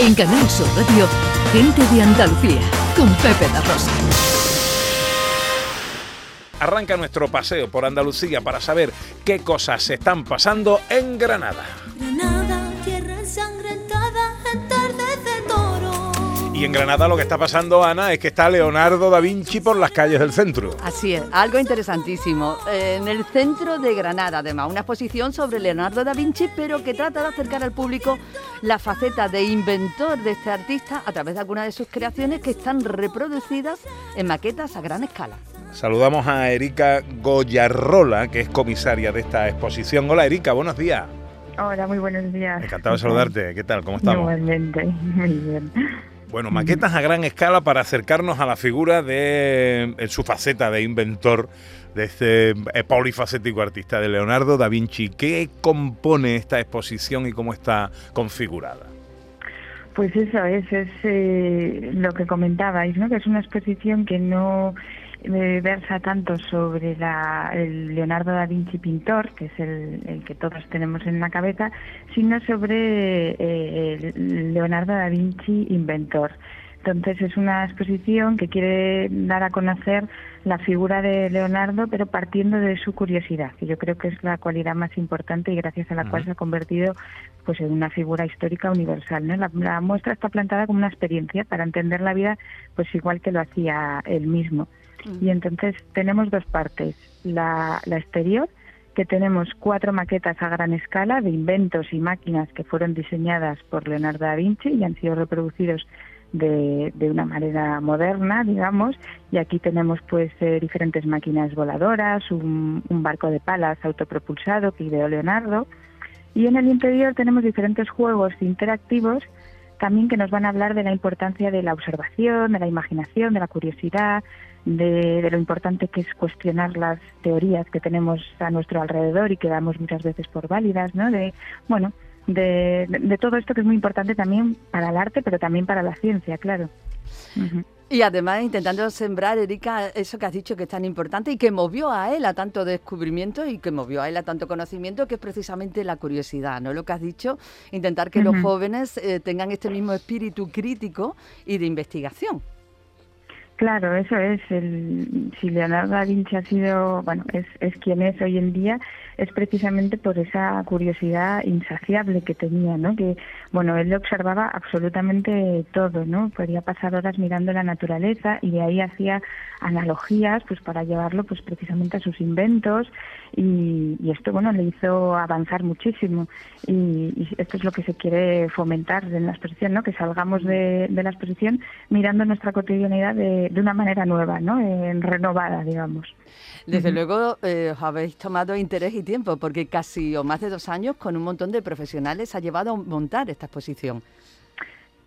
En Canal Sur Radio, Gente de Andalucía, con Pepe da Rosa. Arranca nuestro paseo por Andalucía para saber qué cosas se están pasando en Granada. Granada, Y en Granada lo que está pasando, Ana, es que está Leonardo da Vinci por las calles del centro. Así es, algo interesantísimo. Eh, En el centro de Granada, además, una exposición sobre Leonardo da Vinci, pero que trata de acercar al público la faceta de inventor de este artista a través de algunas de sus creaciones que están reproducidas en maquetas a gran escala. Saludamos a Erika Goyarrola, que es comisaria de esta exposición. Hola, Erika, buenos días. Hola, muy buenos días. Encantado de saludarte. ¿Qué tal? ¿Cómo estamos? Igualmente, muy bien. Bueno, maquetas a gran escala para acercarnos a la figura de en su faceta de inventor de este eh, polifacético artista de Leonardo da Vinci. ¿Qué compone esta exposición y cómo está configurada? Pues eso es, es eh, lo que comentabais, ¿no? Que es una exposición que no eh, versa tanto sobre la, el Leonardo da Vinci pintor, que es el, el que todos tenemos en la cabeza, sino sobre eh, el Leonardo da Vinci inventor. Entonces es una exposición que quiere dar a conocer la figura de Leonardo, pero partiendo de su curiosidad, que yo creo que es la cualidad más importante y gracias a la cual se ha convertido pues en una figura histórica universal. ¿no? La, la muestra está plantada como una experiencia para entender la vida, pues igual que lo hacía él mismo. Y entonces tenemos dos partes, la, la exterior, que tenemos cuatro maquetas a gran escala de inventos y máquinas que fueron diseñadas por Leonardo da Vinci y han sido reproducidos de, de una manera moderna, digamos, y aquí tenemos pues eh, diferentes máquinas voladoras, un, un barco de palas autopropulsado que ideó Leonardo, y en el interior tenemos diferentes juegos interactivos también que nos van a hablar de la importancia de la observación, de la imaginación, de la curiosidad, de, lo importante que es cuestionar las teorías que tenemos a nuestro alrededor y que damos muchas veces por válidas, ¿no? De, bueno, de, de- todo esto que es muy importante también para el arte, pero también para la ciencia, claro. Y además intentando sembrar, Erika, eso que has dicho que es tan importante y que movió a él a tanto descubrimiento y que movió a él a tanto conocimiento, que es precisamente la curiosidad, ¿no? Lo que has dicho, intentar que los jóvenes eh, tengan este mismo espíritu crítico y de investigación. Claro, eso es. El, si Leonardo da Vinci ha sido, bueno, es, es quien es hoy en día, es precisamente por esa curiosidad insaciable que tenía, ¿no? Que, bueno, él observaba absolutamente todo, ¿no? Podía pasar horas mirando la naturaleza y de ahí hacía analogías, pues para llevarlo, pues precisamente a sus inventos y, y esto, bueno, le hizo avanzar muchísimo y, y esto es lo que se quiere fomentar en la exposición, ¿no? Que salgamos de, de la exposición mirando nuestra cotidianidad de, de una manera nueva, ¿no? Renovada, digamos. Desde luego eh, os habéis tomado interés y tiempo, porque casi o más de dos años con un montón de profesionales ha llevado a montar esta exposición.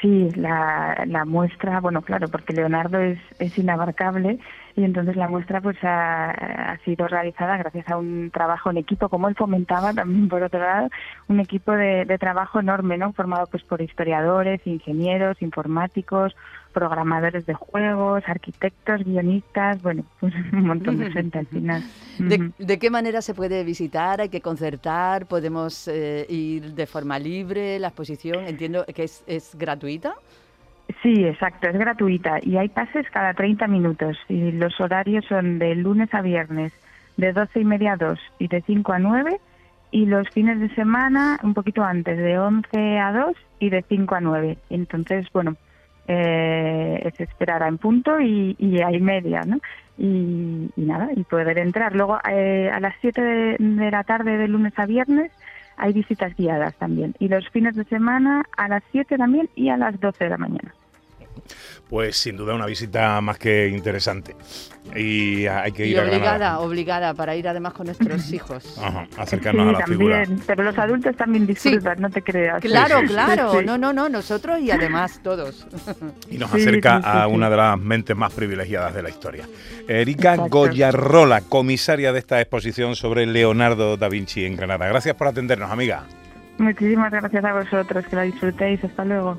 Sí, la, la muestra, bueno, claro, porque Leonardo es, es inabarcable y entonces la muestra pues ha, ha sido realizada gracias a un trabajo en equipo, como él fomentaba también por otro lado, un equipo de, de trabajo enorme, ¿no? Formado pues por historiadores, ingenieros, informáticos, programadores de juegos, arquitectos, guionistas, bueno, pues un montón de gente al final. ¿De, de qué manera se puede visitar? ¿Hay que concertar? ¿Podemos eh, ir de forma libre? La exposición, entiendo que es, es gratuita. Sí, exacto, es gratuita y hay pases cada 30 minutos y los horarios son de lunes a viernes de 12 y media a 2 y de 5 a 9 y los fines de semana un poquito antes de 11 a 2 y de 5 a 9. Entonces, bueno, eh, esperar en punto y, y hay media, ¿no? Y, y nada, y poder entrar. Luego eh, a las 7 de, de la tarde de lunes a viernes hay visitas guiadas también. Y los fines de semana a las 7 también y a las 12 de la mañana. Pues sin duda una visita más que interesante. Y hay que Y ir a obligada, Granada. obligada, para ir además con nuestros hijos. Ajá, acercarnos a la también, figura. pero los adultos también disfrutan, no te creas. Claro, sí, sí. claro. Sí, sí. No, no, no, nosotros y además todos. Y nos Sí, acerca sí, sí, a sí. una de las mentes más privilegiadas de la historia. Erika Exacto. Goyarrola, comisaria de esta exposición sobre Leonardo da Vinci en Granada. Gracias por atendernos, amiga. Muchísimas gracias a vosotros, que la disfrutéis. Hasta luego.